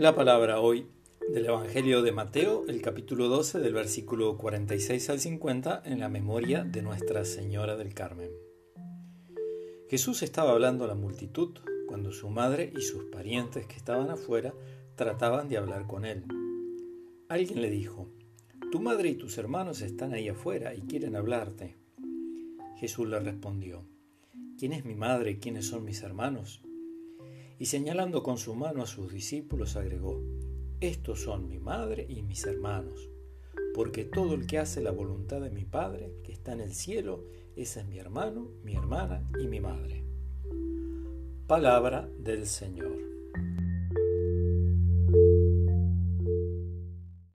La palabra hoy del Evangelio de Mateo, el capítulo 12 del versículo 46 al 50 en la memoria de Nuestra Señora del Carmen. Jesús estaba hablando a la multitud cuando su madre y sus parientes que estaban afuera trataban de hablar con él. Alguien le dijo, Tu madre y tus hermanos están ahí afuera y quieren hablarte. Jesús le respondió, ¿quién es mi madre y quiénes son mis hermanos? Y señalando con su mano a sus discípulos agregó, Estos son mi madre y mis hermanos, porque todo el que hace la voluntad de mi Padre, que está en el cielo, ese es mi hermano, mi hermana y mi madre. Palabra del Señor.